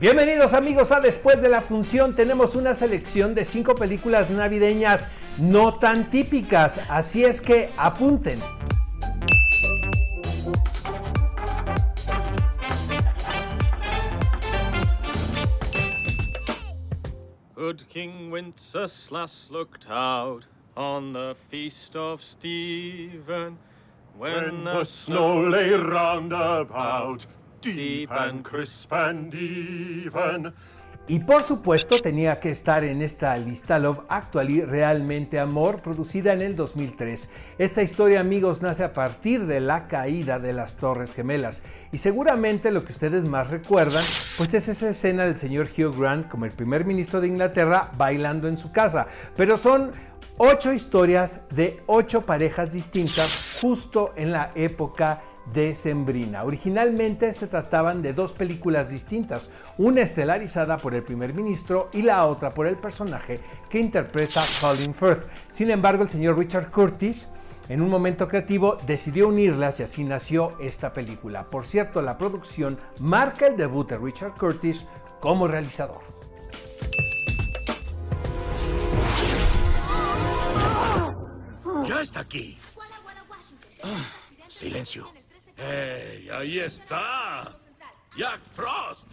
Bienvenidos amigos a Después de la Función. Tenemos una selección de cinco películas navideñas no tan típicas, así es que apunten. Good King Wenceslas looked out on the feast of Stephen When the snow lay round about, deep and crisp and even. Y por supuesto tenía que estar en esta lista Love Actually Realmente Amor, producida en el 2003. Esta historia, amigos, nace a partir de la caída de las Torres Gemelas. Y seguramente lo que ustedes más recuerdan, pues es esa escena del señor Hugh Grant como el primer ministro de Inglaterra bailando en su casa. Pero son ocho historias de ocho parejas distintas justo en la época decembrina. Originalmente se trataban de dos películas distintas, una estelarizada por el primer ministro y la otra por el personaje que interpreta Colin Firth. Sin embargo, el señor Richard Curtis en un momento creativo decidió unirlas y así nació esta película. Por cierto, la producción marca el debut de Richard Curtis como realizador. Está aquí. Ah, silencio. ¡Hey! ¡Ahí está! ¡Jack Frost!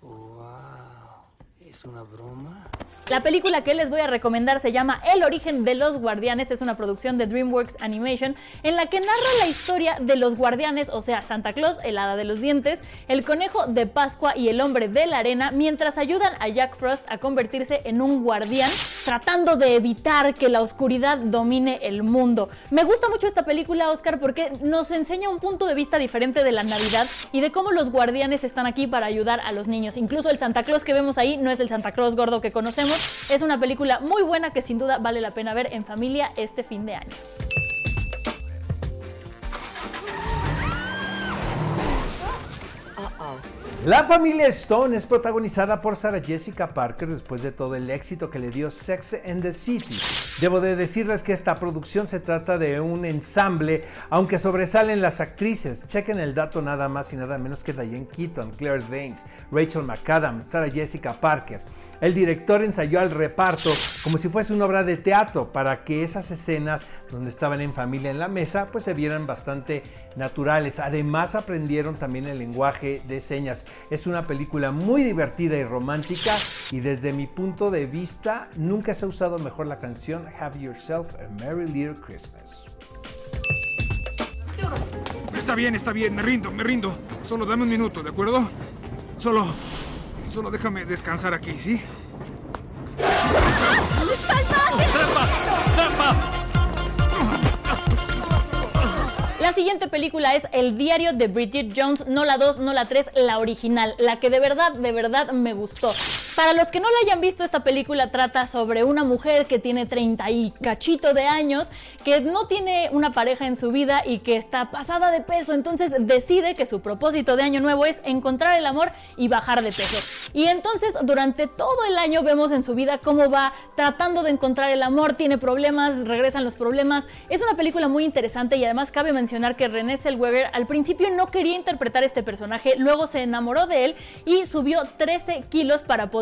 ¡Wow! ¿Es una broma? La película que les voy a recomendar se llama El origen de los guardianes, es una producción de DreamWorks Animation en la que narra la historia de los guardianes, o sea, Santa Claus, el hada de los dientes, el conejo de Pascua y el hombre de la arena, mientras ayudan a Jack Frost a convertirse en un guardián, tratando de evitar que la oscuridad domine el mundo. Me gusta mucho esta película, Oscar, porque nos enseña un punto de vista diferente de la Navidad y de cómo los guardianes están aquí para ayudar a los niños. Incluso el Santa Claus que vemos ahí no es el Santa Claus gordo que conocemos, es una película muy buena que sin duda vale la pena ver en familia este fin de año. La familia Stone es protagonizada por Sarah Jessica Parker después de todo el éxito que le dio Sex and the City. Debo de decirles que esta producción se trata de un ensamble, aunque sobresalen las actrices. Chequen el dato nada más y nada menos que Diane Keaton, Claire Danes, Rachel McAdams, Sarah Jessica Parker. El director ensayó al reparto como si fuese una obra de teatro para que esas escenas donde estaban en familia en la mesa pues se vieran bastante naturales. Además aprendieron también el lenguaje de señas. Es una película muy divertida y romántica y desde mi punto de vista nunca se ha usado mejor la canción Have Yourself a Merry Little Christmas. Está bien, está bien, me rindo, me rindo. Solo dame un minuto, ¿de acuerdo? Solo Solo déjame descansar aquí, ¿sí? La siguiente película es El diario de Bridget Jones, no la 2, no la 3, la original, la que de verdad, de verdad me gustó. Para los que no la hayan visto, esta película trata sobre una mujer que tiene 30 y cachito de años, que no tiene una pareja en su vida y que está pasada de peso. Entonces decide que su propósito de año nuevo es encontrar el amor y bajar de peso. Y entonces durante todo el año vemos en su vida cómo va tratando de encontrar el amor, tiene problemas, regresan los problemas. Es una película muy interesante y además cabe mencionar que René Zellweger al principio no quería interpretar este personaje, luego se enamoró de él y subió 13 kilos para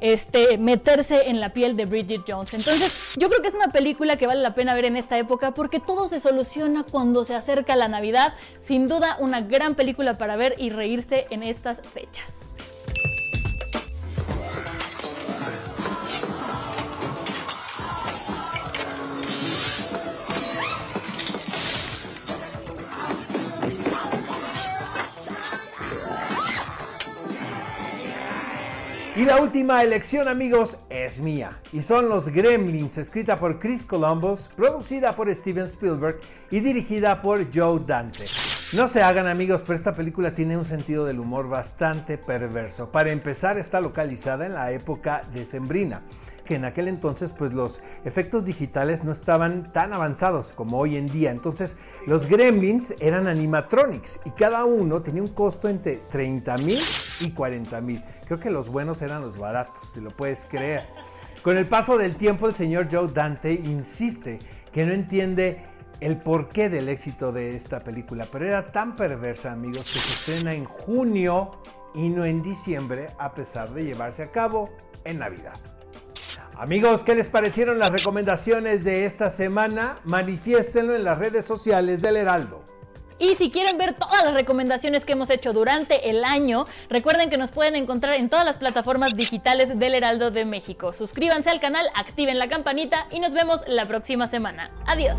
este, meterse en la piel de Bridget Jones. Entonces, yo creo que es una película que vale la pena ver en esta época porque todo se soluciona cuando se acerca la Navidad. Sin duda, una gran película para ver y reírse en estas fechas. Y la última elección, amigos, es mía. Y son Los Gremlins, escrita por Chris Columbus, producida por Steven Spielberg y dirigida por Joe Dante. No se hagan amigos, pero esta película tiene un sentido del humor bastante perverso. Para empezar, está localizada en la época decembrina que en aquel entonces pues los efectos digitales no estaban tan avanzados como hoy en día. Entonces los gremlins eran animatronics y cada uno tenía un costo entre 30 mil y 40 mil. Creo que los buenos eran los baratos, si lo puedes creer. Con el paso del tiempo el señor Joe Dante insiste que no entiende el porqué del éxito de esta película, pero era tan perversa, amigos, que se estrena en junio y no en diciembre, a pesar de llevarse a cabo en Navidad. Amigos, ¿qué les parecieron las recomendaciones de esta semana? Manifiéstenlo en las redes sociales del Heraldo. Y si quieren ver todas las recomendaciones que hemos hecho durante el año, recuerden que nos pueden encontrar en todas las plataformas digitales del Heraldo de México. Suscríbanse al canal, activen la campanita y nos vemos la próxima semana. Adiós.